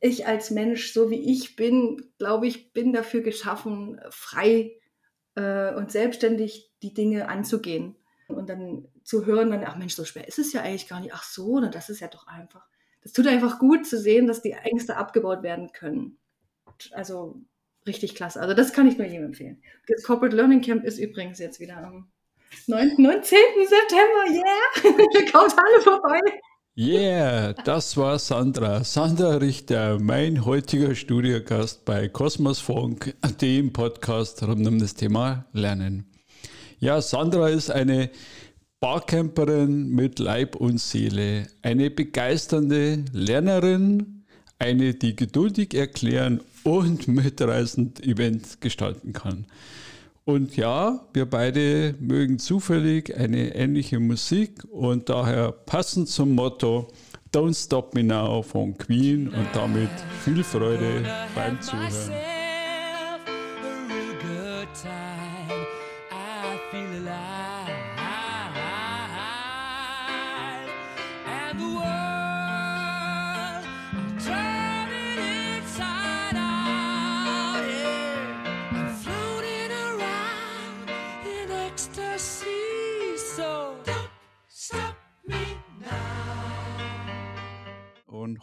ich als Mensch, so wie ich bin, glaube ich, bin dafür geschaffen, frei äh, und selbstständig die Dinge anzugehen. Und dann zu hören, dann, ach Mensch, so schwer ist es ja eigentlich gar nicht. Ach so, na, das ist ja doch einfach. Das tut einfach gut zu sehen, dass die Ängste abgebaut werden können. Also richtig klasse. Also das kann ich nur jedem empfehlen. Das Corporate Learning Camp ist übrigens jetzt wieder am 9. 19. September. Yeah! Kommt alle vorbei. Yeah, das war Sandra. Sandra Richter, mein heutiger Studiogast bei Kosmos Funk, dem Podcast rund um das Thema Lernen. Ja, Sandra ist eine Barcamperin mit Leib und Seele, eine begeisternde Lernerin, eine, die geduldig erklären und mitreißend Events gestalten kann. Und ja, wir beide mögen zufällig eine ähnliche Musik und daher passend zum Motto Don't Stop Me Now von Queen und damit viel Freude beim Zuhören. Und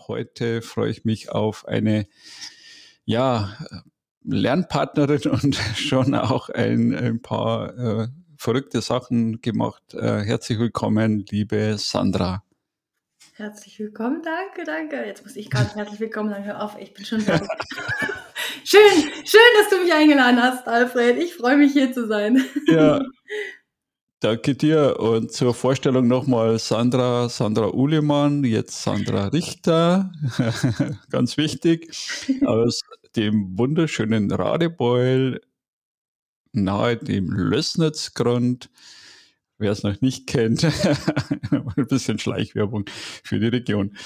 heute freue ich mich auf eine, ja, Lernpartnerin und schon auch ein, ein paar äh, verrückte Sachen gemacht. Äh, herzlich willkommen, liebe Sandra. Herzlich willkommen, danke, danke. Jetzt muss ich gerade herzlich willkommen sagen. Hör auf, ich bin schon da. schön, schön, dass du mich eingeladen hast, Alfred. Ich freue mich hier zu sein. Ja, Danke dir und zur Vorstellung nochmal Sandra, Sandra Uhlemann, jetzt Sandra Richter, ganz wichtig, aus dem wunderschönen Radebeul nahe dem Lößnitzgrund. Wer es noch nicht kennt, ein bisschen Schleichwerbung für die Region.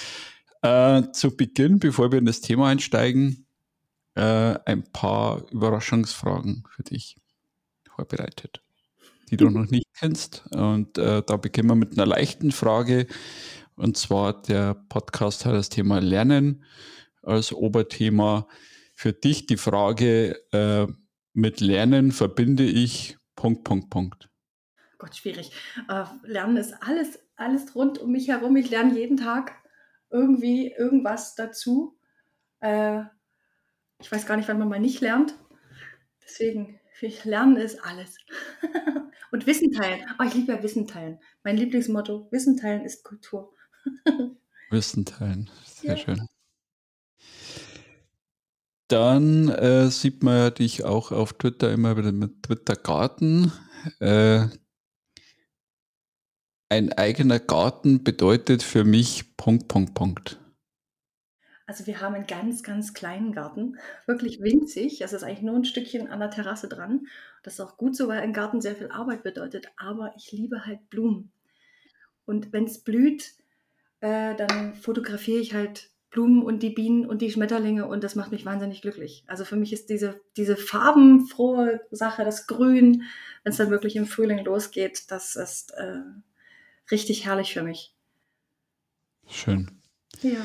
Äh, zu Beginn, bevor wir in das Thema einsteigen, äh, ein paar Überraschungsfragen für dich vorbereitet die du noch nicht kennst. Und äh, da beginnen wir mit einer leichten Frage. Und zwar der Podcast hat das Thema Lernen als Oberthema. Für dich die Frage, äh, mit Lernen verbinde ich Punkt, Punkt, Punkt. Gott, schwierig. Äh, Lernen ist alles, alles rund um mich herum. Ich lerne jeden Tag irgendwie irgendwas dazu. Äh, ich weiß gar nicht, wann man mal nicht lernt. Deswegen Lernen ist alles. Und Wissen teilen. Oh, ich liebe ja Wissen teilen. Mein Lieblingsmotto, Wissen teilen ist Kultur. Wissen teilen, sehr ja. schön. Dann äh, sieht man dich auch auf Twitter immer wieder mit Twitter Garten. Äh, ein eigener Garten bedeutet für mich Punkt, Punkt, Punkt. Also wir haben einen ganz, ganz kleinen Garten, wirklich winzig. Es ist eigentlich nur ein Stückchen an der Terrasse dran. Das ist auch gut so, weil ein Garten sehr viel Arbeit bedeutet. Aber ich liebe halt Blumen. Und wenn es blüht, äh, dann fotografiere ich halt Blumen und die Bienen und die Schmetterlinge und das macht mich wahnsinnig glücklich. Also für mich ist diese, diese farbenfrohe Sache, das Grün, wenn es dann wirklich im Frühling losgeht, das ist äh, richtig herrlich für mich. Schön. Ja.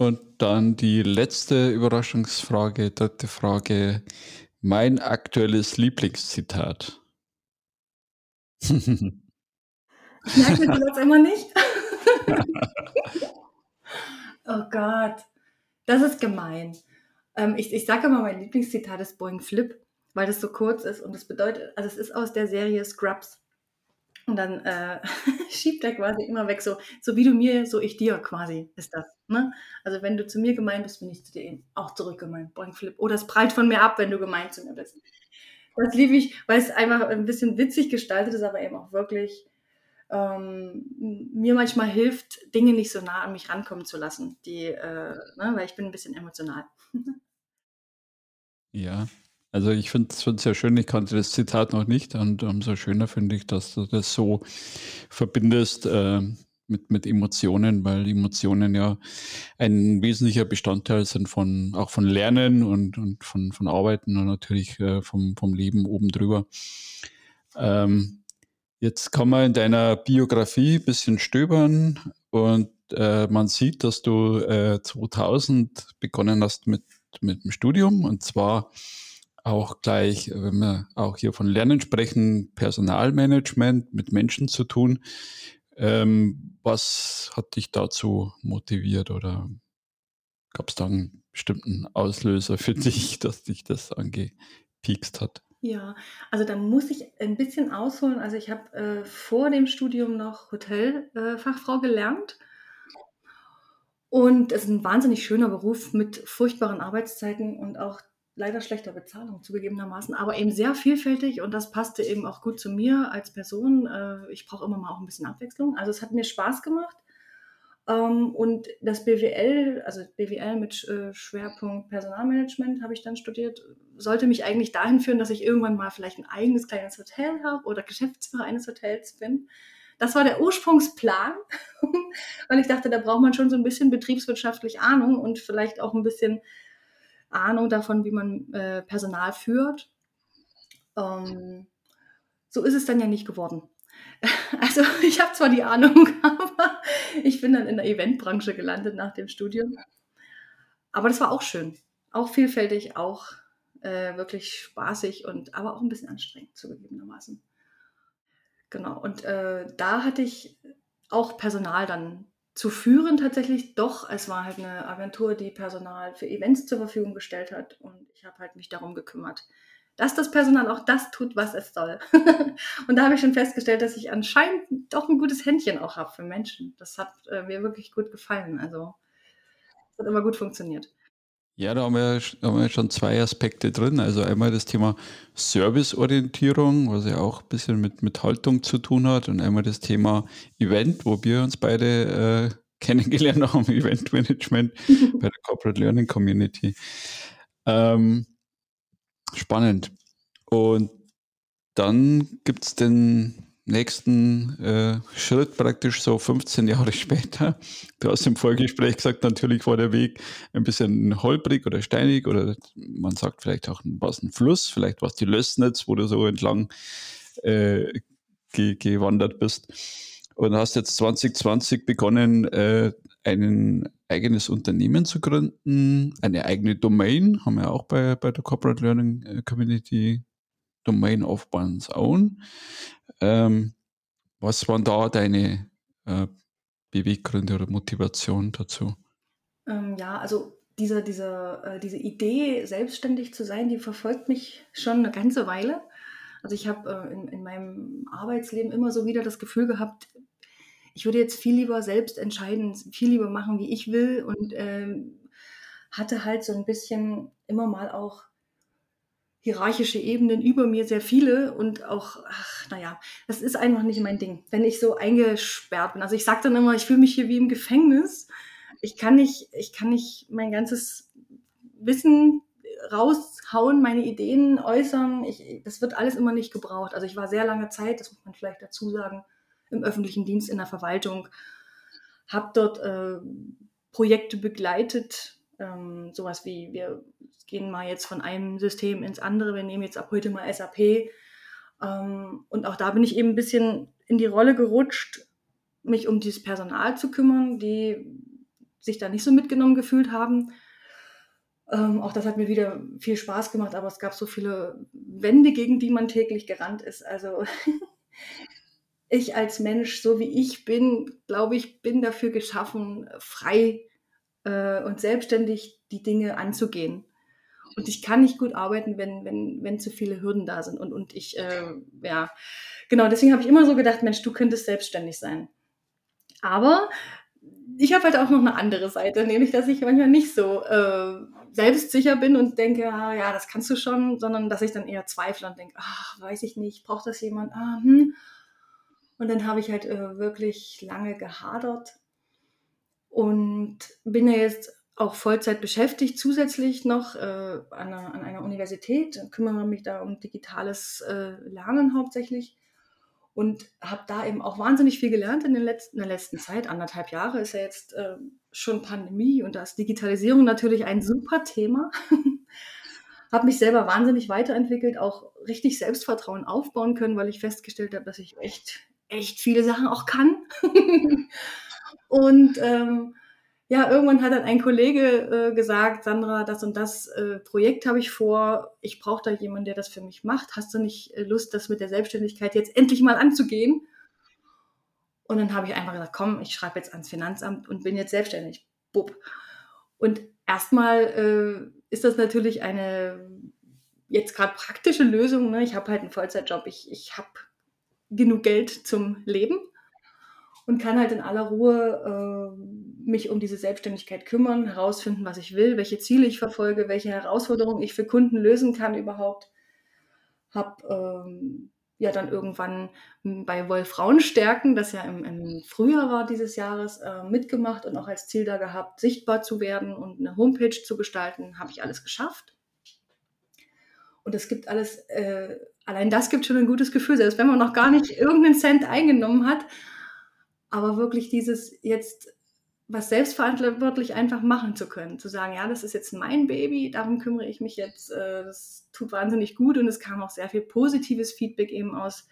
Und dann die letzte Überraschungsfrage, dritte Frage. Mein aktuelles Lieblingszitat. Ich merke mir das immer nicht. oh Gott, das ist gemein. Ähm, ich ich sage immer, mein Lieblingszitat ist Boing Flip, weil das so kurz ist und es bedeutet, also es ist aus der Serie Scrubs. Und dann äh, schiebt er quasi immer weg, so, so wie du mir, so ich dir quasi ist das. Ne? Also wenn du zu mir gemeint bist, bin ich zu dir eben auch zurückgemeint. Boing, Flip. Oder es prallt von mir ab, wenn du gemeint zu mir bist. Das liebe ich, weil es einfach ein bisschen witzig gestaltet ist, aber eben auch wirklich ähm, mir manchmal hilft, Dinge nicht so nah an mich rankommen zu lassen, die, äh, ne, weil ich bin ein bisschen emotional. ja, also ich finde es sehr schön, ich kannte das Zitat noch nicht und umso schöner finde ich, dass du das so verbindest äh, mit, mit Emotionen, weil Emotionen ja ein wesentlicher Bestandteil sind von auch von Lernen und, und von, von Arbeiten und natürlich äh, vom, vom Leben oben drüber. Ähm, jetzt kann man in deiner Biografie ein bisschen stöbern und äh, man sieht, dass du äh, 2000 begonnen hast mit, mit dem Studium und zwar auch gleich, wenn wir auch hier von Lernen sprechen, Personalmanagement mit Menschen zu tun. Ähm, was hat dich dazu motiviert oder gab es da einen bestimmten Auslöser für dich, dass dich das angepiekst hat? Ja, also da muss ich ein bisschen ausholen. Also ich habe äh, vor dem Studium noch Hotelfachfrau äh, gelernt. Und es ist ein wahnsinnig schöner Beruf mit furchtbaren Arbeitszeiten und auch leider schlechter Bezahlung zugegebenermaßen, aber eben sehr vielfältig und das passte eben auch gut zu mir als Person. Äh, ich brauche immer mal auch ein bisschen Abwechslung. Also es hat mir Spaß gemacht. Ähm, und das BWL, also BWL mit äh, Schwerpunkt Personalmanagement habe ich dann studiert, sollte mich eigentlich dahin führen, dass ich irgendwann mal vielleicht ein eigenes kleines Hotel habe oder Geschäftsführer eines Hotels bin. Das war der Ursprungsplan, weil ich dachte, da braucht man schon so ein bisschen betriebswirtschaftlich Ahnung und vielleicht auch ein bisschen Ahnung davon, wie man äh, Personal führt. Ähm, so ist es dann ja nicht geworden. Also ich habe zwar die Ahnung, aber ich bin dann in der Eventbranche gelandet nach dem Studium. Aber das war auch schön, auch vielfältig, auch äh, wirklich spaßig und aber auch ein bisschen anstrengend zugegebenermaßen. Genau, und äh, da hatte ich auch Personal dann zu führen tatsächlich doch. Es war halt eine Agentur, die Personal für Events zur Verfügung gestellt hat und ich habe halt mich darum gekümmert, dass das Personal auch das tut, was es soll. und da habe ich schon festgestellt, dass ich anscheinend doch ein gutes Händchen auch habe für Menschen. Das hat äh, mir wirklich gut gefallen. Also es hat immer gut funktioniert. Ja, da haben wir, haben wir schon zwei Aspekte drin. Also einmal das Thema Serviceorientierung, was ja auch ein bisschen mit, mit Haltung zu tun hat, und einmal das Thema Event, wo wir uns beide äh, kennengelernt haben, Eventmanagement bei der Corporate Learning Community. Ähm, spannend. Und dann gibt es den nächsten äh, Schritt praktisch so 15 Jahre später. Du hast im Vorgespräch gesagt, natürlich war der Weg ein bisschen holprig oder steinig oder man sagt vielleicht auch was ein Fluss, vielleicht war es die Lössnitz, wo du so entlang äh, ge gewandert bist. Und hast jetzt 2020 begonnen, äh, ein eigenes Unternehmen zu gründen, eine eigene Domain, haben wir auch bei, bei der Corporate Learning äh, Community Domain of One's Own. Ähm, was waren da deine äh, Beweggründe oder Motivation dazu? Ähm, ja, also diese, diese, äh, diese Idee, selbstständig zu sein, die verfolgt mich schon eine ganze Weile. Also ich habe äh, in, in meinem Arbeitsleben immer so wieder das Gefühl gehabt, ich würde jetzt viel lieber selbst entscheiden, viel lieber machen, wie ich will und ähm, hatte halt so ein bisschen immer mal auch hierarchische Ebenen über mir sehr viele und auch, ach, naja, das ist einfach nicht mein Ding, wenn ich so eingesperrt bin. Also ich sage dann immer, ich fühle mich hier wie im Gefängnis. Ich kann nicht, ich kann nicht mein ganzes Wissen raushauen, meine Ideen äußern. Ich, das wird alles immer nicht gebraucht. Also ich war sehr lange Zeit, das muss man vielleicht dazu sagen, im öffentlichen Dienst in der Verwaltung, habe dort äh, Projekte begleitet, ähm, sowas wie wir gehen mal jetzt von einem System ins andere, wir nehmen jetzt ab heute mal SAP. Ähm, und auch da bin ich eben ein bisschen in die Rolle gerutscht, mich um dieses Personal zu kümmern, die sich da nicht so mitgenommen gefühlt haben. Ähm, auch das hat mir wieder viel Spaß gemacht, aber es gab so viele Wände, gegen die man täglich gerannt ist. Also ich als Mensch, so wie ich bin, glaube ich, bin dafür geschaffen, frei äh, und selbstständig die Dinge anzugehen. Und ich kann nicht gut arbeiten, wenn, wenn, wenn zu viele Hürden da sind. Und, und ich, äh, ja, genau, deswegen habe ich immer so gedacht, Mensch, du könntest selbstständig sein. Aber ich habe halt auch noch eine andere Seite, nämlich, dass ich manchmal nicht so äh, selbstsicher bin und denke, ah, ja, das kannst du schon, sondern dass ich dann eher zweifle und denke, ach, weiß ich nicht, braucht das jemand? Ah, hm. Und dann habe ich halt äh, wirklich lange gehadert und bin ja jetzt auch Vollzeit beschäftigt, zusätzlich noch äh, an, einer, an, einer, Universität, kümmere mich da um digitales äh, Lernen hauptsächlich und habe da eben auch wahnsinnig viel gelernt in, den letzten, in der letzten Zeit. Anderthalb Jahre ist ja jetzt äh, schon Pandemie und da ist Digitalisierung natürlich ein super Thema. habe mich selber wahnsinnig weiterentwickelt, auch richtig Selbstvertrauen aufbauen können, weil ich festgestellt habe, dass ich echt, echt viele Sachen auch kann. Und ähm, ja, irgendwann hat dann ein Kollege äh, gesagt, Sandra, das und das äh, Projekt habe ich vor, ich brauche da jemanden, der das für mich macht. Hast du nicht äh, Lust, das mit der Selbstständigkeit jetzt endlich mal anzugehen? Und dann habe ich einfach gesagt, komm, ich schreibe jetzt ans Finanzamt und bin jetzt selbstständig. Bub. Und erstmal äh, ist das natürlich eine jetzt gerade praktische Lösung. Ne? Ich habe halt einen Vollzeitjob, ich, ich habe genug Geld zum Leben und kann halt in aller Ruhe äh, mich um diese Selbstständigkeit kümmern, herausfinden, was ich will, welche Ziele ich verfolge, welche Herausforderungen ich für Kunden lösen kann überhaupt. Habe ähm, ja dann irgendwann bei Wolf Frauenstärken, das ja im, im Frühjahr war dieses Jahres, äh, mitgemacht und auch als Ziel da gehabt, sichtbar zu werden und eine Homepage zu gestalten. Habe ich alles geschafft. Und es gibt alles, äh, allein das gibt schon ein gutes Gefühl, selbst wenn man noch gar nicht irgendeinen Cent eingenommen hat. Aber wirklich dieses jetzt was selbstverantwortlich einfach machen zu können. Zu sagen, ja, das ist jetzt mein Baby, darum kümmere ich mich jetzt. Äh, das tut wahnsinnig gut und es kam auch sehr viel positives Feedback eben aus,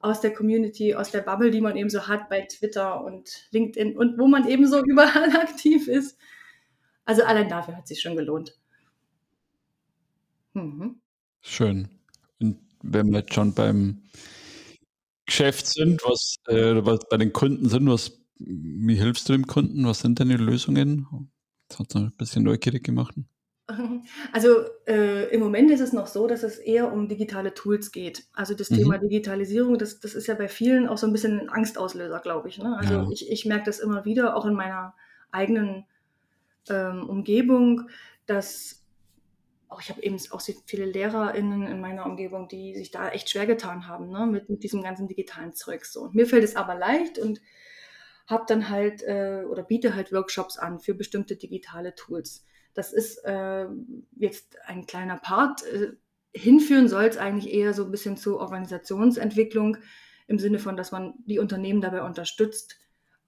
aus der Community, aus der Bubble, die man eben so hat bei Twitter und LinkedIn und wo man eben so überall aktiv ist. Also allein dafür hat sich schon gelohnt. Mhm. Schön. Und wenn wir jetzt schon beim Geschäft sind, was, äh, was bei den Kunden sind, was wie hilfst du dem Kunden? Was sind deine Lösungen? Das hat ein bisschen neugierig gemacht. Also äh, im Moment ist es noch so, dass es eher um digitale Tools geht. Also das mhm. Thema Digitalisierung, das, das ist ja bei vielen auch so ein bisschen ein Angstauslöser, glaube ich. Ne? Also ja. ich, ich merke das immer wieder, auch in meiner eigenen ähm, Umgebung, dass auch ich habe eben auch viele LehrerInnen in meiner Umgebung, die sich da echt schwer getan haben, ne? mit, mit diesem ganzen digitalen Zeug. So. Mir fällt es aber leicht und habe dann halt äh, oder biete halt Workshops an für bestimmte digitale Tools. Das ist äh, jetzt ein kleiner Part. Äh, hinführen soll es eigentlich eher so ein bisschen zur Organisationsentwicklung im Sinne von, dass man die Unternehmen dabei unterstützt,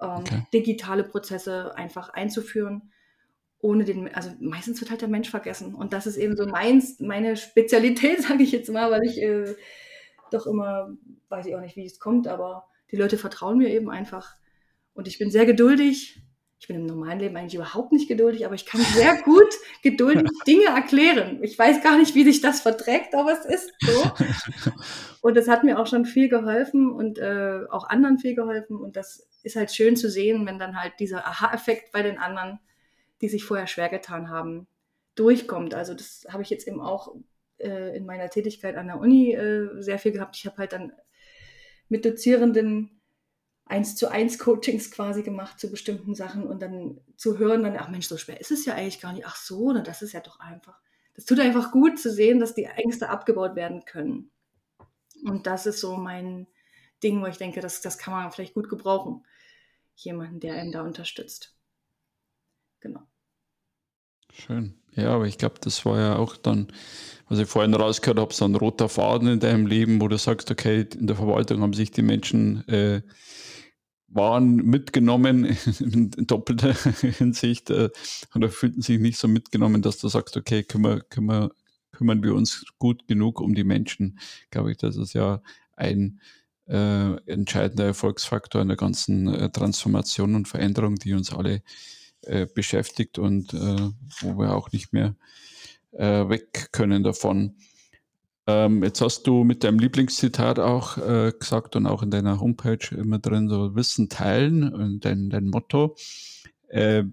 ähm, okay. digitale Prozesse einfach einzuführen. Ohne den, also meistens wird halt der Mensch vergessen. Und das ist eben so meins, meine Spezialität, sage ich jetzt mal, weil ich äh, doch immer, weiß ich auch nicht, wie es kommt, aber die Leute vertrauen mir eben einfach und ich bin sehr geduldig. Ich bin im normalen Leben eigentlich überhaupt nicht geduldig, aber ich kann sehr gut geduldig Dinge erklären. Ich weiß gar nicht, wie sich das verträgt, aber es ist so. Und das hat mir auch schon viel geholfen und äh, auch anderen viel geholfen. Und das ist halt schön zu sehen, wenn dann halt dieser Aha-Effekt bei den anderen, die sich vorher schwer getan haben, durchkommt. Also das habe ich jetzt eben auch äh, in meiner Tätigkeit an der Uni äh, sehr viel gehabt. Ich habe halt dann mit Dozierenden eins zu eins Coachings quasi gemacht zu bestimmten Sachen und dann zu hören, dann, ach Mensch, so schwer ist es ja eigentlich gar nicht. Ach so, na, das ist ja doch einfach. Das tut einfach gut zu sehen, dass die Ängste abgebaut werden können. Und das ist so mein Ding, wo ich denke, das, das kann man vielleicht gut gebrauchen. Jemanden, der einen da unterstützt. Genau. Schön. Ja, aber ich glaube, das war ja auch dann, was ich vorhin rausgehört habe, so ein roter Faden in deinem Leben, wo du sagst, okay, in der Verwaltung haben sich die Menschen äh, waren mitgenommen in, doppelter Hinsicht äh, oder fühlten sich nicht so mitgenommen, dass du sagst, okay, kümmer, kümmer, kümmern wir uns gut genug um die Menschen. Glaube ich, das ist ja ein äh, entscheidender Erfolgsfaktor in der ganzen äh, Transformation und Veränderung, die uns alle äh, beschäftigt und äh, wo wir auch nicht mehr äh, weg können davon. Ähm, jetzt hast du mit deinem Lieblingszitat auch äh, gesagt und auch in deiner Homepage immer drin, so Wissen teilen und dein, dein Motto. Äh,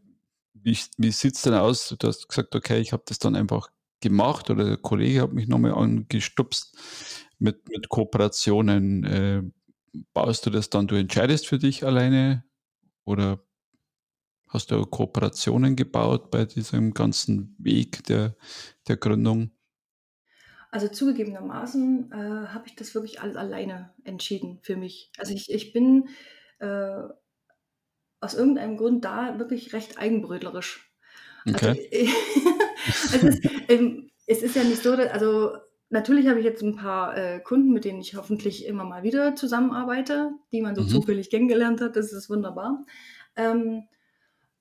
wie wie sieht es denn aus? Du hast gesagt, okay, ich habe das dann einfach gemacht oder der Kollege hat mich nochmal angestupst mit, mit Kooperationen. Äh, baust du das dann, du entscheidest für dich alleine oder hast du Kooperationen gebaut bei diesem ganzen Weg der, der Gründung? Also zugegebenermaßen äh, habe ich das wirklich alles alleine entschieden für mich. Also ich, ich bin äh, aus irgendeinem Grund da wirklich recht eigenbrötlerisch. Also, okay. Also, es, ist, ähm, es, ist, ja nicht so, dass, also natürlich habe ich jetzt ein paar äh, Kunden, mit denen ich hoffentlich immer mal wieder zusammenarbeite, die man so mhm. zufällig kennengelernt hat. Das ist wunderbar. Ähm,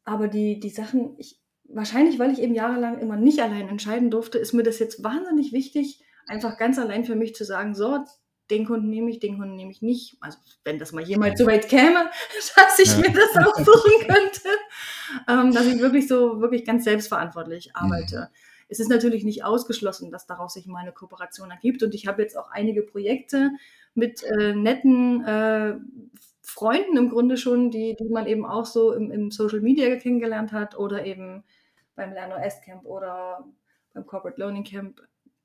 aber die, die Sachen, ich, wahrscheinlich, weil ich eben jahrelang immer nicht allein entscheiden durfte, ist mir das jetzt wahnsinnig wichtig, einfach ganz allein für mich zu sagen, so, den Kunden nehme ich, den Kunden nehme ich nicht. Also wenn das mal jemals so weit käme, dass ich ja. mir das aussuchen könnte, ähm, dass ich wirklich so wirklich ganz selbstverantwortlich arbeite. Mhm. Es ist natürlich nicht ausgeschlossen, dass daraus sich mal eine Kooperation ergibt. Und ich habe jetzt auch einige Projekte mit äh, netten äh, Freunden im Grunde schon, die, die man eben auch so im, im Social Media kennengelernt hat oder eben beim LernOS Camp oder beim Corporate Learning Camp,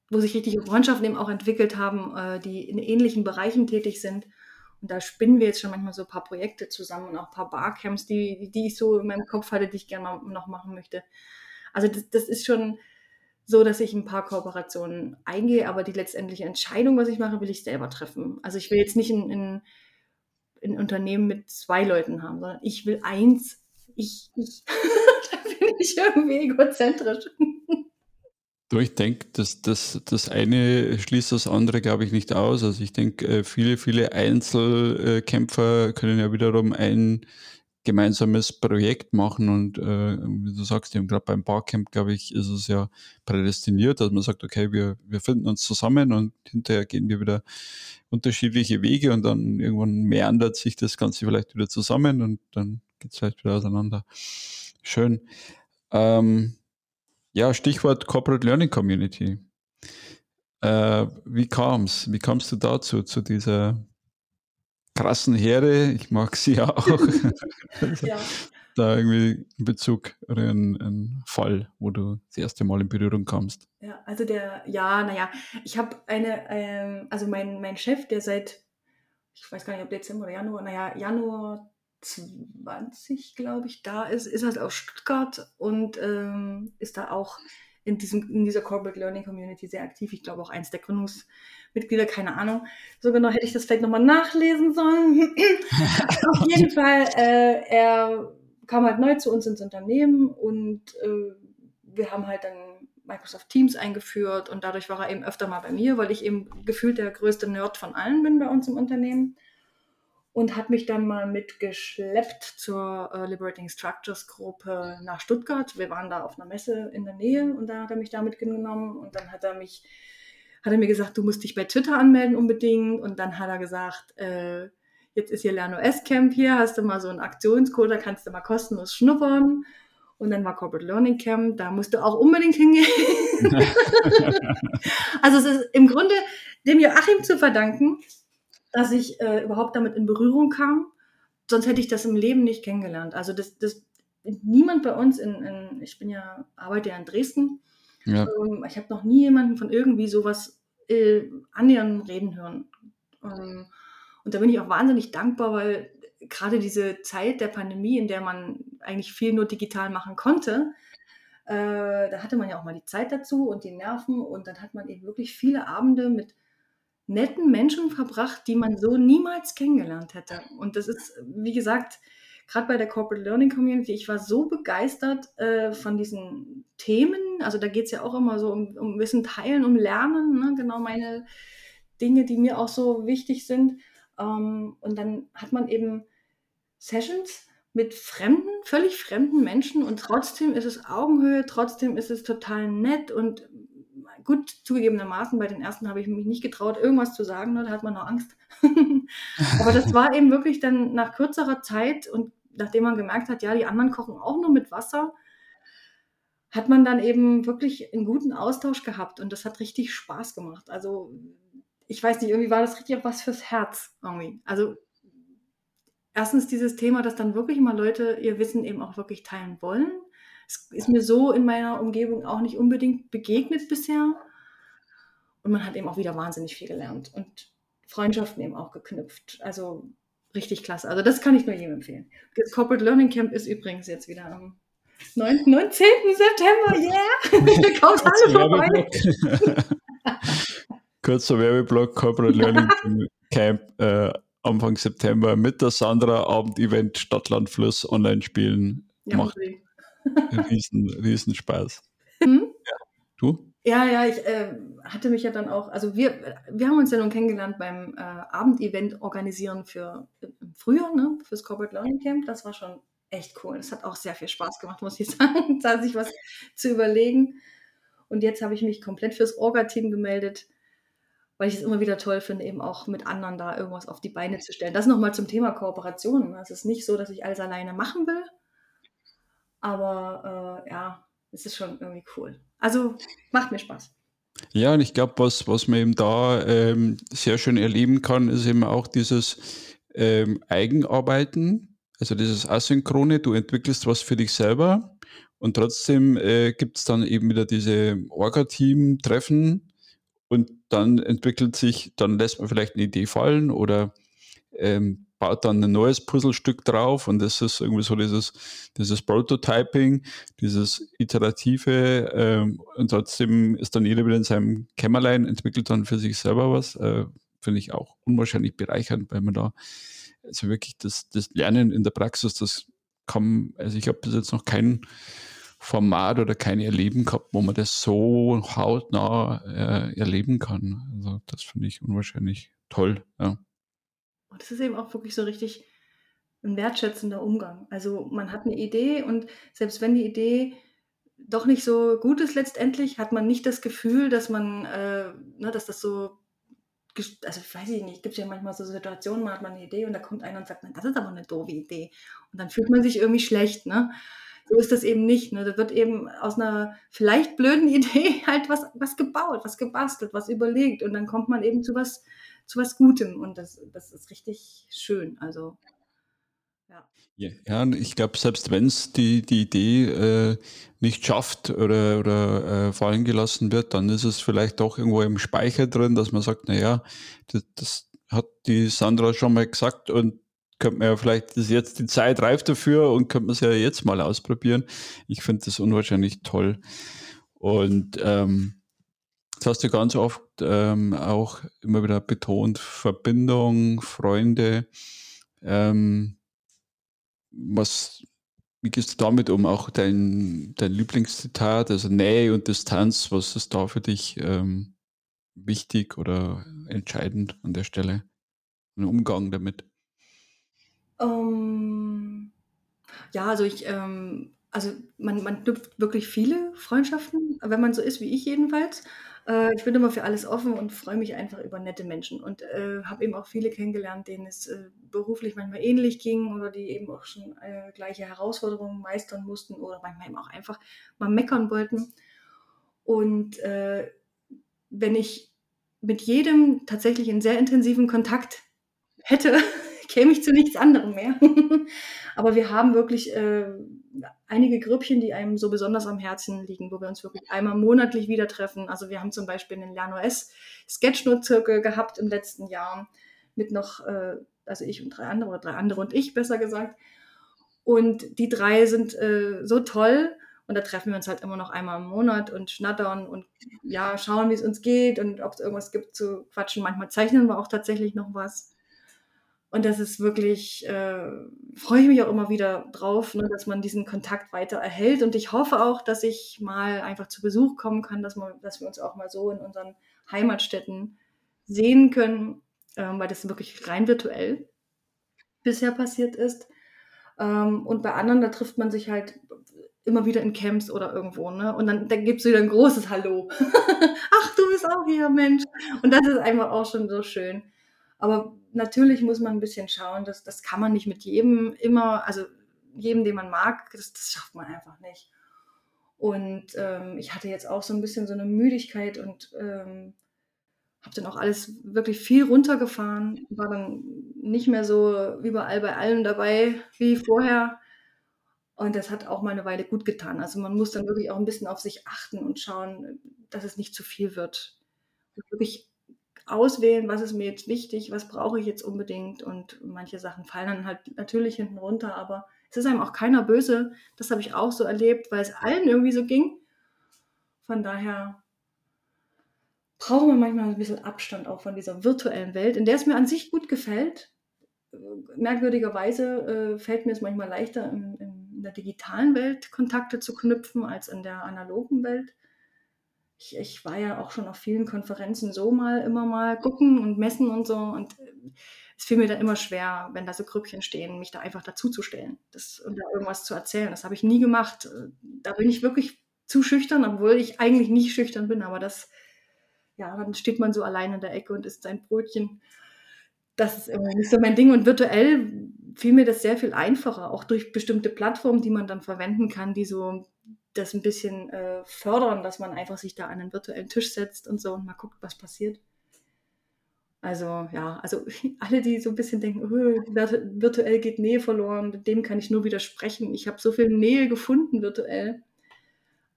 wo sich richtige Freundschaften eben auch entwickelt haben, äh, die in ähnlichen Bereichen tätig sind. Und da spinnen wir jetzt schon manchmal so ein paar Projekte zusammen und auch ein paar Barcamps, die, die ich so in meinem Kopf hatte, die ich gerne noch machen möchte. Also das, das ist schon so, dass ich ein paar Kooperationen eingehe, aber die letztendliche Entscheidung, was ich mache, will ich selber treffen. Also ich will jetzt nicht in, in, in Unternehmen mit zwei Leuten haben, sondern ich will eins. Ich, ich. da bin ich irgendwie egozentrisch. Du, ich denke, das, das, das eine schließt das andere, glaube ich, nicht aus. Also ich denke, äh, viele, viele Einzelkämpfer können ja wiederum ein gemeinsames Projekt machen und äh, wie du sagst, eben gerade beim Barcamp, glaube ich, ist es ja prädestiniert, dass man sagt, okay, wir, wir finden uns zusammen und hinterher gehen wir wieder unterschiedliche Wege und dann irgendwann meandert sich das Ganze vielleicht wieder zusammen und dann geht es vielleicht wieder auseinander. Schön. Ähm, ja, Stichwort Corporate Learning Community. Äh, wie kam's? Wie kamst du dazu, zu dieser krassen Herde? Ich mag sie ja auch. ja. Da irgendwie ein Bezug oder ein, ein, Fall, wo du das erste Mal in Berührung kamst. Ja, also der, ja, naja, ich habe eine, ähm, also mein, mein Chef, der seit, ich weiß gar nicht, ob Dezember oder Januar, naja, Januar 20, glaube ich, da ist, ist halt aus Stuttgart und ähm, ist da auch in, diesem, in dieser Corporate Learning Community sehr aktiv. Ich glaube auch eins der Gründungsmitglieder, keine Ahnung. So genau hätte ich das vielleicht nochmal nachlesen sollen. Auf jeden Fall, äh, er kam halt neu zu uns ins Unternehmen und äh, wir haben halt dann Microsoft Teams eingeführt und dadurch war er eben öfter mal bei mir, weil ich eben gefühlt der größte Nerd von allen bin bei uns im Unternehmen und hat mich dann mal mitgeschleppt zur äh, Liberating Structures Gruppe nach Stuttgart. Wir waren da auf einer Messe in der Nähe und da hat er mich da mitgenommen und dann hat er mich, hat er mir gesagt, du musst dich bei Twitter anmelden unbedingt und dann hat er gesagt, äh, jetzt ist hier LernOS Camp hier, hast du mal so einen Aktionscode, da kannst du mal kostenlos schnuppern. Und dann war Corporate Learning Camp, da musst du auch unbedingt hingehen. also es ist im Grunde dem Joachim zu verdanken, dass ich äh, überhaupt damit in Berührung kam. Sonst hätte ich das im Leben nicht kennengelernt. Also das, das niemand bei uns in, in ich bin ja, arbeite ja in Dresden. Ja. Ähm, ich habe noch nie jemanden von irgendwie sowas äh, annähernd reden hören. Ähm, und da bin ich auch wahnsinnig dankbar, weil gerade diese Zeit der Pandemie, in der man eigentlich viel nur digital machen konnte, äh, da hatte man ja auch mal die Zeit dazu und die Nerven und dann hat man eben wirklich viele Abende mit netten Menschen verbracht, die man so niemals kennengelernt hätte. Und das ist, wie gesagt, gerade bei der Corporate Learning Community, ich war so begeistert äh, von diesen Themen. Also da geht es ja auch immer so um, um Wissen teilen, um Lernen, ne? genau meine Dinge, die mir auch so wichtig sind. Ähm, und dann hat man eben Sessions mit fremden, völlig fremden Menschen und trotzdem ist es Augenhöhe, trotzdem ist es total nett und gut, zugegebenermaßen, bei den ersten habe ich mich nicht getraut, irgendwas zu sagen, ne, da hat man noch Angst. Aber das war eben wirklich dann nach kürzerer Zeit und nachdem man gemerkt hat, ja, die anderen kochen auch nur mit Wasser, hat man dann eben wirklich einen guten Austausch gehabt und das hat richtig Spaß gemacht. Also ich weiß nicht, irgendwie war das richtig auch was fürs Herz irgendwie. Also erstens dieses Thema, dass dann wirklich mal Leute ihr Wissen eben auch wirklich teilen wollen es ist mir so in meiner Umgebung auch nicht unbedingt begegnet bisher. Und man hat eben auch wieder wahnsinnig viel gelernt und Freundschaften eben auch geknüpft. Also richtig klasse. Also das kann ich nur jedem empfehlen. Das Corporate Learning Camp ist übrigens jetzt wieder am 9, 19. September. Yeah! Kommt alle vorbei. Kurzer Werbeblock, Corporate Learning Camp äh, Anfang September mit der Sandra Abendevent Stadtland Fluss online spielen. Ja, Macht riesen, riesen Spaß. Hm? Ja. Du? Ja, ja, ich äh, hatte mich ja dann auch, also wir, wir haben uns ja nun kennengelernt beim äh, Abendevent organisieren für äh, Frühjahr, ne, fürs Corporate Learning Camp. Das war schon echt cool. Das hat auch sehr viel Spaß gemacht, muss ich sagen, da sich was zu überlegen. Und jetzt habe ich mich komplett fürs Orga-Team gemeldet. weil ich es immer wieder toll finde, eben auch mit anderen da irgendwas auf die Beine zu stellen. Das nochmal zum Thema Kooperation. Es ist nicht so, dass ich alles alleine machen will, aber äh, ja, es ist schon irgendwie cool. Also macht mir Spaß. Ja, und ich glaube, was, was man eben da ähm, sehr schön erleben kann, ist eben auch dieses ähm, Eigenarbeiten, also dieses Asynchrone, du entwickelst was für dich selber und trotzdem äh, gibt es dann eben wieder diese Orga-Team-Treffen und dann entwickelt sich, dann lässt man vielleicht eine Idee fallen oder ähm, baut dann ein neues Puzzlestück drauf und das ist irgendwie so dieses, dieses Prototyping, dieses iterative ähm, und trotzdem ist dann jeder wieder in seinem Kämmerlein, entwickelt dann für sich selber was. Äh, Finde ich auch unwahrscheinlich bereichernd, weil man da also wirklich das, das Lernen in der Praxis, das kann, also ich habe bis jetzt noch kein Format oder kein Erleben gehabt, wo man das so hautnah äh, erleben kann. Also das finde ich unwahrscheinlich toll. Ja. Und das ist eben auch wirklich so richtig ein wertschätzender Umgang. Also man hat eine Idee und selbst wenn die Idee doch nicht so gut ist letztendlich, hat man nicht das Gefühl, dass man, äh, ne, dass das so, also weiß ich nicht, gibt es ja manchmal so Situationen, man hat mal eine Idee und da kommt einer und sagt, das ist aber eine doofe Idee. Und dann fühlt man sich irgendwie schlecht, ne? So ist das eben nicht. Ne? Da wird eben aus einer vielleicht blöden Idee halt was, was gebaut, was gebastelt, was überlegt und dann kommt man eben zu was, zu was Gutem und das, das ist richtig schön. Also ja. Ja, ich glaube, selbst wenn es die, die Idee äh, nicht schafft oder, oder äh, fallen gelassen wird, dann ist es vielleicht doch irgendwo im Speicher drin, dass man sagt, naja, das, das hat die Sandra schon mal gesagt und könnte man ja vielleicht, ist jetzt die Zeit reif dafür und könnte man es ja jetzt mal ausprobieren. Ich finde das unwahrscheinlich toll. Und ähm, das hast du ganz oft ähm, auch immer wieder betont, Verbindung, Freunde. Ähm, was, wie gehst du damit um? Auch dein, dein Lieblingszitat, also Nähe und Distanz, was ist da für dich ähm, wichtig oder entscheidend an der Stelle? Ein Umgang damit? Um, ähm, ja, also ich, ähm, also man, man knüpft wirklich viele Freundschaften, wenn man so ist wie ich jedenfalls. Äh, ich bin immer für alles offen und freue mich einfach über nette Menschen und äh, habe eben auch viele kennengelernt, denen es äh, beruflich manchmal ähnlich ging oder die eben auch schon äh, gleiche Herausforderungen meistern mussten oder manchmal eben auch einfach mal meckern wollten. Und äh, wenn ich mit jedem tatsächlich einen sehr intensiven Kontakt hätte, käme ich zu nichts anderem mehr. Aber wir haben wirklich äh, einige Grüppchen, die einem so besonders am Herzen liegen, wo wir uns wirklich einmal monatlich wieder treffen. Also wir haben zum Beispiel einen LernOS Sketchnote-Zirkel gehabt im letzten Jahr mit noch, äh, also ich und drei andere oder drei andere und ich besser gesagt. Und die drei sind äh, so toll. Und da treffen wir uns halt immer noch einmal im Monat und schnattern und ja, schauen, wie es uns geht und ob es irgendwas gibt zu quatschen. Manchmal zeichnen wir auch tatsächlich noch was. Und das ist wirklich, äh, freue ich mich auch immer wieder drauf, ne, dass man diesen Kontakt weiter erhält. Und ich hoffe auch, dass ich mal einfach zu Besuch kommen kann, dass, man, dass wir uns auch mal so in unseren Heimatstätten sehen können, ähm, weil das wirklich rein virtuell bisher passiert ist. Ähm, und bei anderen, da trifft man sich halt immer wieder in Camps oder irgendwo, ne? Und dann, dann gibt es wieder ein großes Hallo. Ach, du bist auch hier, Mensch. Und das ist einfach auch schon so schön. Aber natürlich muss man ein bisschen schauen, dass das kann man nicht mit jedem immer, also jedem, den man mag, das, das schafft man einfach nicht. Und ähm, ich hatte jetzt auch so ein bisschen so eine Müdigkeit und ähm, habe dann auch alles wirklich viel runtergefahren, war dann nicht mehr so überall bei allem dabei wie vorher. Und das hat auch mal eine Weile gut getan. Also man muss dann wirklich auch ein bisschen auf sich achten und schauen, dass es nicht zu viel wird. Und wirklich auswählen, was ist mir jetzt wichtig, was brauche ich jetzt unbedingt und manche Sachen fallen dann halt natürlich hinten runter, aber es ist einem auch keiner böse. Das habe ich auch so erlebt, weil es allen irgendwie so ging. Von daher brauchen wir manchmal ein bisschen Abstand auch von dieser virtuellen Welt, in der es mir an sich gut gefällt. Merkwürdigerweise äh, fällt mir es manchmal leichter, in, in der digitalen Welt Kontakte zu knüpfen als in der analogen Welt ich, ich war ja auch schon auf vielen Konferenzen so mal immer mal gucken und messen und so. Und äh, es fiel mir dann immer schwer, wenn da so Grüppchen stehen, mich da einfach dazuzustellen und da irgendwas zu erzählen. Das habe ich nie gemacht. Da bin ich wirklich zu schüchtern, obwohl ich eigentlich nicht schüchtern bin, aber das, ja, dann steht man so allein in der Ecke und isst sein Brötchen. Das ist irgendwie nicht so mein Ding. Und virtuell fiel mir das sehr viel einfacher, auch durch bestimmte Plattformen, die man dann verwenden kann, die so das ein bisschen äh, fördern, dass man einfach sich da an einen virtuellen Tisch setzt und so und mal guckt, was passiert. Also ja, also alle, die so ein bisschen denken, oh, virtuell geht Nähe verloren, dem kann ich nur widersprechen. Ich habe so viel Nähe gefunden virtuell.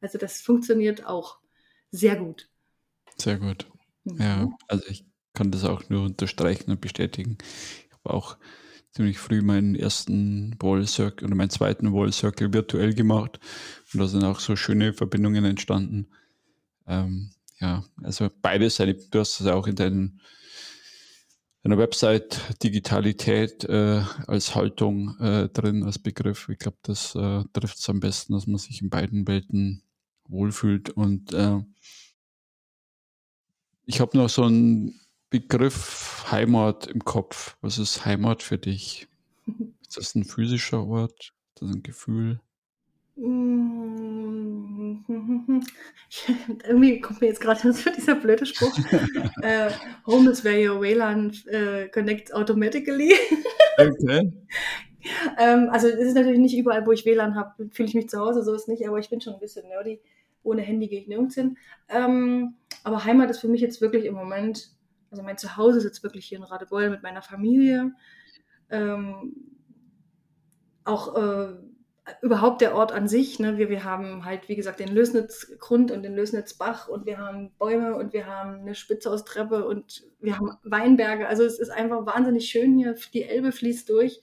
Also das funktioniert auch sehr gut. Sehr gut. Mhm. Ja, also ich kann das auch nur unterstreichen und bestätigen. Ich habe auch ziemlich früh meinen ersten Wall Circle oder meinen zweiten Wall Circle virtuell gemacht und da sind auch so schöne Verbindungen entstanden. Ähm, ja, also beides, du hast es auch in deinen einer Website Digitalität äh, als Haltung äh, drin, als Begriff. Ich glaube, das äh, trifft es am besten, dass man sich in beiden Welten wohlfühlt. Und äh, ich habe noch so einen Begriff Heimat im Kopf. Was ist Heimat für dich? Ist das ein physischer Ort? Ist das ein Gefühl? Irgendwie kommt mir jetzt gerade dieser blöde Spruch. äh, home is where your WLAN äh, connects automatically. okay. ähm, also es ist natürlich nicht überall, wo ich WLAN habe, fühle ich mich zu Hause, so ist nicht, aber ich bin schon ein bisschen nerdy. Ohne Handy gehe ich nirgends hin. Ähm, aber Heimat ist für mich jetzt wirklich im Moment, also mein Zuhause ist jetzt wirklich hier in Radebeul mit meiner Familie. Ähm, auch äh, überhaupt der Ort an sich. Ne? Wir, wir haben halt, wie gesagt, den Lösnitzgrund und den Lösnitzbach und wir haben Bäume und wir haben eine Spitzhaustreppe und wir haben Weinberge. Also es ist einfach wahnsinnig schön hier. Die Elbe fließt durch.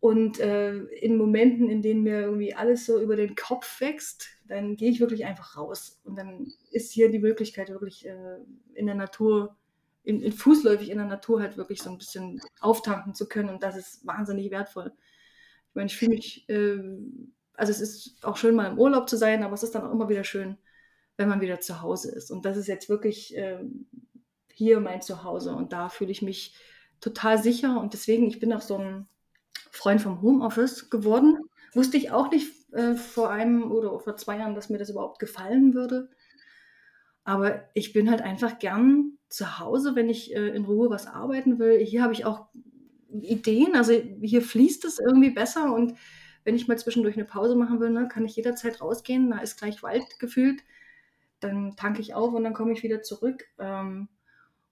Und äh, in Momenten, in denen mir irgendwie alles so über den Kopf wächst, dann gehe ich wirklich einfach raus. Und dann ist hier die Möglichkeit, wirklich äh, in der Natur, in, in fußläufig in der Natur halt wirklich so ein bisschen auftanken zu können. Und das ist wahnsinnig wertvoll. Ich meine, ich fühle mich, äh, also es ist auch schön, mal im Urlaub zu sein, aber es ist dann auch immer wieder schön, wenn man wieder zu Hause ist. Und das ist jetzt wirklich äh, hier mein Zuhause und da fühle ich mich total sicher und deswegen, ich bin auch so ein Freund vom Homeoffice geworden. Wusste ich auch nicht äh, vor einem oder vor zwei Jahren, dass mir das überhaupt gefallen würde. Aber ich bin halt einfach gern zu Hause, wenn ich äh, in Ruhe was arbeiten will. Hier habe ich auch Ideen. Also hier fließt es irgendwie besser und wenn ich mal zwischendurch eine Pause machen will, ne, kann ich jederzeit rausgehen. Da ist gleich Wald gefühlt. Dann tanke ich auf und dann komme ich wieder zurück. Ähm,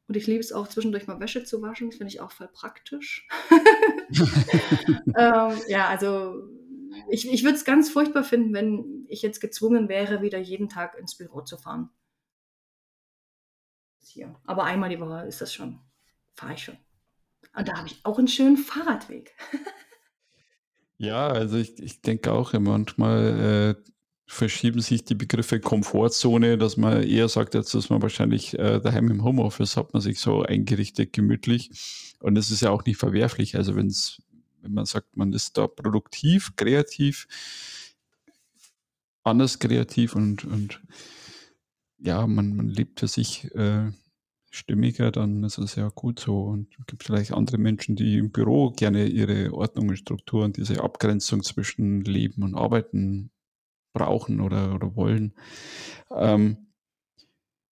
und ich liebe es auch zwischendurch mal Wäsche zu waschen. Das finde ich auch voll praktisch. ähm, ja, also ich, ich würde es ganz furchtbar finden, wenn ich jetzt gezwungen wäre, wieder jeden Tag ins Büro zu fahren. Hier. Aber einmal die Woche ist das schon. Fahre ich schon. Und da habe ich auch einen schönen Fahrradweg. ja, also ich, ich denke auch, manchmal äh, verschieben sich die Begriffe Komfortzone, dass man eher sagt, jetzt ist man wahrscheinlich äh, daheim im Homeoffice, hat man sich so eingerichtet, gemütlich. Und das ist ja auch nicht verwerflich. Also wenn es, wenn man sagt, man ist da produktiv, kreativ, anders kreativ und, und ja, man, man lebt für sich äh, stimmiger, dann ist es ja gut so. Und es gibt vielleicht andere Menschen, die im Büro gerne ihre Ordnung und Strukturen, diese Abgrenzung zwischen Leben und Arbeiten brauchen oder, oder wollen. Ähm,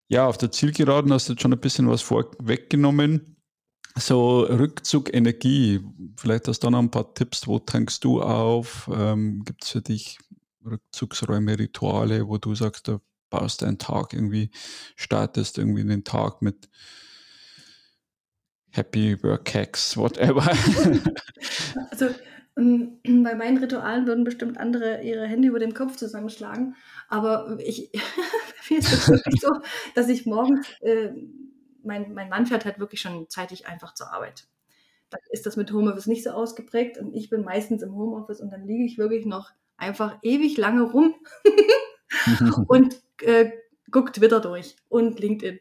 ja, auf der Zielgeraden hast du jetzt schon ein bisschen was vorweggenommen. So Rückzug Energie, vielleicht hast du noch ein paar Tipps, wo tankst du auf? Ähm, Gibt es für dich Rückzugsräume, Rituale, wo du sagst, da baust deinen Tag irgendwie, startest irgendwie den Tag mit Happy Work Hacks, whatever. Also bei meinen Ritualen würden bestimmt andere ihre Hände über dem Kopf zusammenschlagen. Aber ich, mir ist es wirklich so, dass ich morgens, äh, mein, mein Mann fährt halt wirklich schon zeitig einfach zur Arbeit. Dann ist das mit Homeoffice nicht so ausgeprägt und ich bin meistens im Homeoffice und dann liege ich wirklich noch einfach ewig lange rum und äh, gucke Twitter durch und LinkedIn.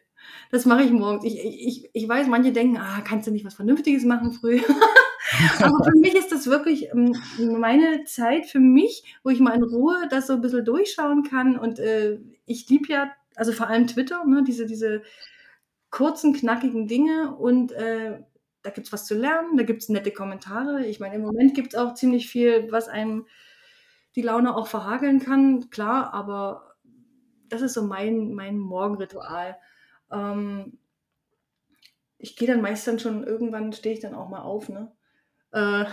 Das mache ich morgens. Ich, ich, ich weiß, manche denken, ah, kannst du nicht was Vernünftiges machen früh? Aber für mich ist das wirklich ähm, meine Zeit für mich, wo ich mal in Ruhe das so ein bisschen durchschauen kann. Und äh, ich liebe ja, also vor allem Twitter, ne, diese, diese kurzen, knackigen Dinge. Und äh, da gibt es was zu lernen, da gibt es nette Kommentare. Ich meine, im Moment gibt es auch ziemlich viel, was einem die Laune auch verhageln kann, klar, aber das ist so mein, mein Morgenritual. Ähm, ich gehe dann meist dann schon, irgendwann stehe ich dann auch mal auf, ne? Äh,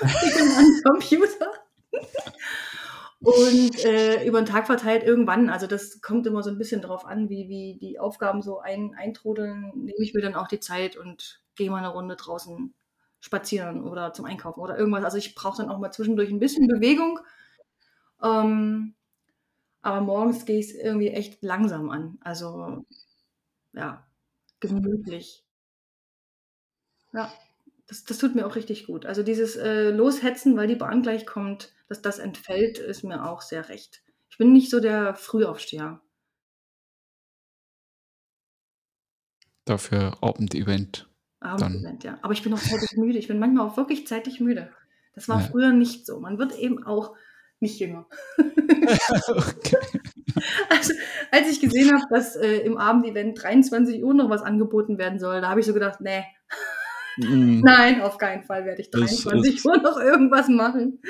Computer. Und äh, über den Tag verteilt irgendwann, also das kommt immer so ein bisschen drauf an, wie, wie die Aufgaben so ein, eintrudeln, nehme ich mir dann auch die Zeit und gehe mal eine Runde draußen spazieren oder zum Einkaufen oder irgendwas. Also ich brauche dann auch mal zwischendurch ein bisschen Bewegung. Ähm, aber morgens gehe ich es irgendwie echt langsam an. Also ja, gemütlich. Ja, das, das tut mir auch richtig gut. Also dieses äh, Loshetzen, weil die Bahn gleich kommt, dass das entfällt, ist mir auch sehr recht. Ich bin nicht so der Frühaufsteher. Dafür Abendevent. Abendevent, ja. Aber ich bin auch zeitig müde. Ich bin manchmal auch wirklich zeitig müde. Das war ja. früher nicht so. Man wird eben auch nicht jünger. okay. Also, als ich gesehen habe, dass äh, im Abendevent 23 Uhr noch was angeboten werden soll, da habe ich so gedacht, nee. Mm. Nein, auf keinen Fall werde ich 23 Uhr noch irgendwas machen.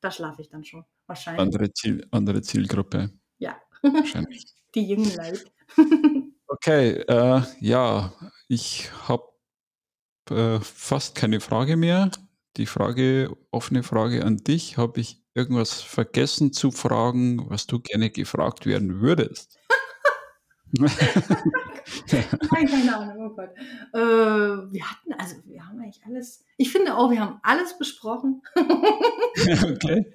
Da schlafe ich dann schon, wahrscheinlich. Andere, Ziel, andere Zielgruppe. Ja. Wahrscheinlich. Die jungen Leute. okay, äh, ja, ich habe äh, fast keine Frage mehr. Die Frage, offene Frage an dich, habe ich irgendwas vergessen zu fragen, was du gerne gefragt werden würdest? Nein, keine Ahnung, oh Gott. Äh, wir hatten, also wir haben eigentlich alles, ich finde auch, wir haben alles besprochen. okay.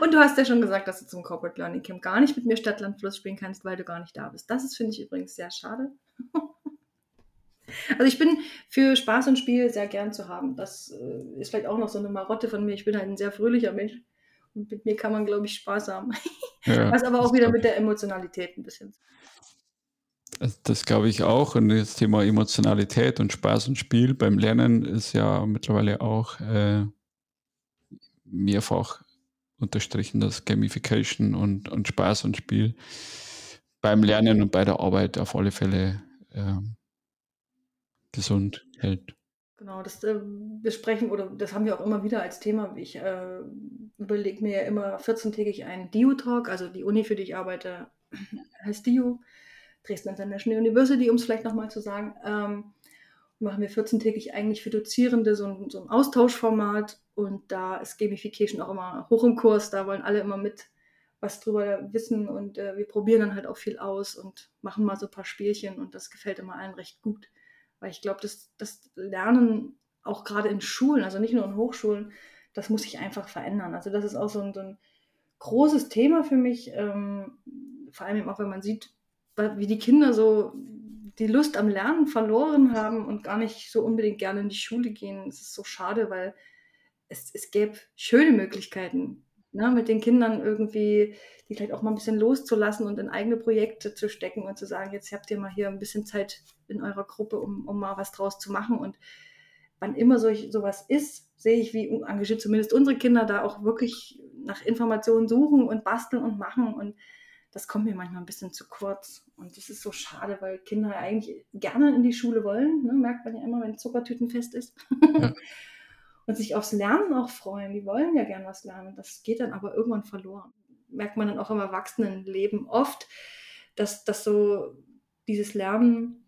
Und du hast ja schon gesagt, dass du zum Corporate Learning Camp gar nicht mit mir Stadtland Fluss spielen kannst, weil du gar nicht da bist. Das ist, finde ich, übrigens sehr schade. Also ich bin für Spaß und Spiel sehr gern zu haben. Das äh, ist vielleicht auch noch so eine Marotte von mir. Ich bin halt ein sehr fröhlicher Mensch. Und mit mir kann man, glaube ich, Spaß haben. Ja, Was aber auch wieder mit der Emotionalität ein bisschen. Das, das glaube ich auch. Und das Thema Emotionalität und Spaß und Spiel beim Lernen ist ja mittlerweile auch äh, mehrfach unterstrichen, dass Gamification und, und Spaß und Spiel beim Lernen und bei der Arbeit auf alle Fälle äh, gesund hält. Genau, das äh, besprechen oder das haben wir auch immer wieder als Thema. Ich äh, überlege mir ja immer 14-tägig einen DIU-Talk, also die Uni, für die ich arbeite, heißt DIU, Dresden International University, um es vielleicht nochmal zu sagen. Ähm, machen wir 14-tägig eigentlich für Dozierende so ein, so ein Austauschformat und da ist Gamification auch immer hoch im Kurs, da wollen alle immer mit was drüber wissen und äh, wir probieren dann halt auch viel aus und machen mal so ein paar Spielchen und das gefällt immer allen recht gut. Weil ich glaube, dass das Lernen auch gerade in Schulen, also nicht nur in Hochschulen, das muss sich einfach verändern. Also das ist auch so ein, so ein großes Thema für mich, ähm, vor allem auch wenn man sieht, wie die Kinder so die Lust am Lernen verloren haben und gar nicht so unbedingt gerne in die Schule gehen. Es ist so schade, weil es, es gäbe schöne Möglichkeiten, ne, mit den Kindern irgendwie die vielleicht auch mal ein bisschen loszulassen und in eigene Projekte zu stecken und zu sagen, jetzt habt ihr mal hier ein bisschen Zeit in eurer Gruppe, um, um mal was draus zu machen. Und wann immer solch, sowas ist, sehe ich, wie engagiert zumindest unsere Kinder da auch wirklich nach Informationen suchen und basteln und machen. Und das kommt mir manchmal ein bisschen zu kurz. Und das ist so schade, weil Kinder eigentlich gerne in die Schule wollen. Ne? Merkt man ja immer, wenn Zuckertütenfest ist. Ja. und sich aufs Lernen auch freuen. Die wollen ja gern was lernen. Das geht dann aber irgendwann verloren. Merkt man dann auch im Erwachsenenleben oft, dass, dass so dieses Lernen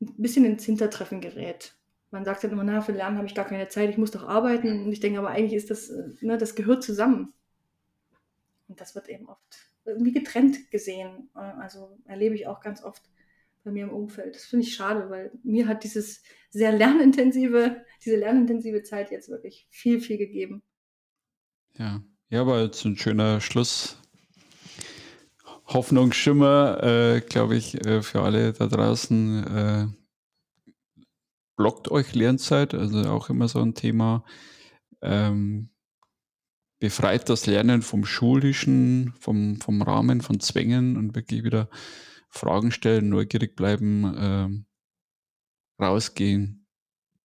ein bisschen ins Hintertreffen gerät. Man sagt dann immer, na, für Lernen habe ich gar keine Zeit, ich muss doch arbeiten. Und ich denke aber eigentlich ist das, ne, das gehört zusammen. Und das wird eben oft irgendwie getrennt gesehen. Also erlebe ich auch ganz oft bei mir im Umfeld. Das finde ich schade, weil mir hat dieses sehr lernintensive, diese lernintensive Zeit jetzt wirklich viel, viel gegeben. Ja, ja, aber jetzt ein schöner Schluss. Hoffnungsschimmer, äh, glaube ich, äh, für alle da draußen. Äh, blockt euch Lernzeit, also auch immer so ein Thema. Ähm, befreit das Lernen vom Schulischen, vom, vom Rahmen, von Zwängen und wirklich wieder Fragen stellen, neugierig bleiben, ähm, rausgehen,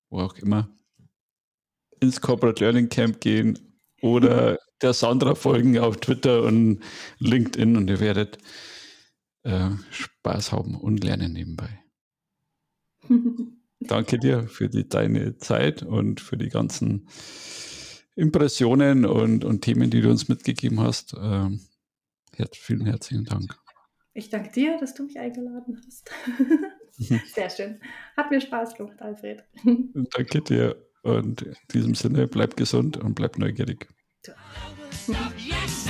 wo auch immer, ins Corporate Learning Camp gehen oder der Sandra folgen auf Twitter und LinkedIn und ihr werdet äh, Spaß haben und lernen nebenbei. Danke dir für die, deine Zeit und für die ganzen Impressionen und, und Themen, die du uns mitgegeben hast. Ähm, vielen herzlichen Dank. Ich danke dir, dass du mich eingeladen hast. Mhm. Sehr schön. Hat mir Spaß gemacht, Alfred. Danke dir. Und in diesem Sinne, bleib gesund und bleib neugierig. Yes!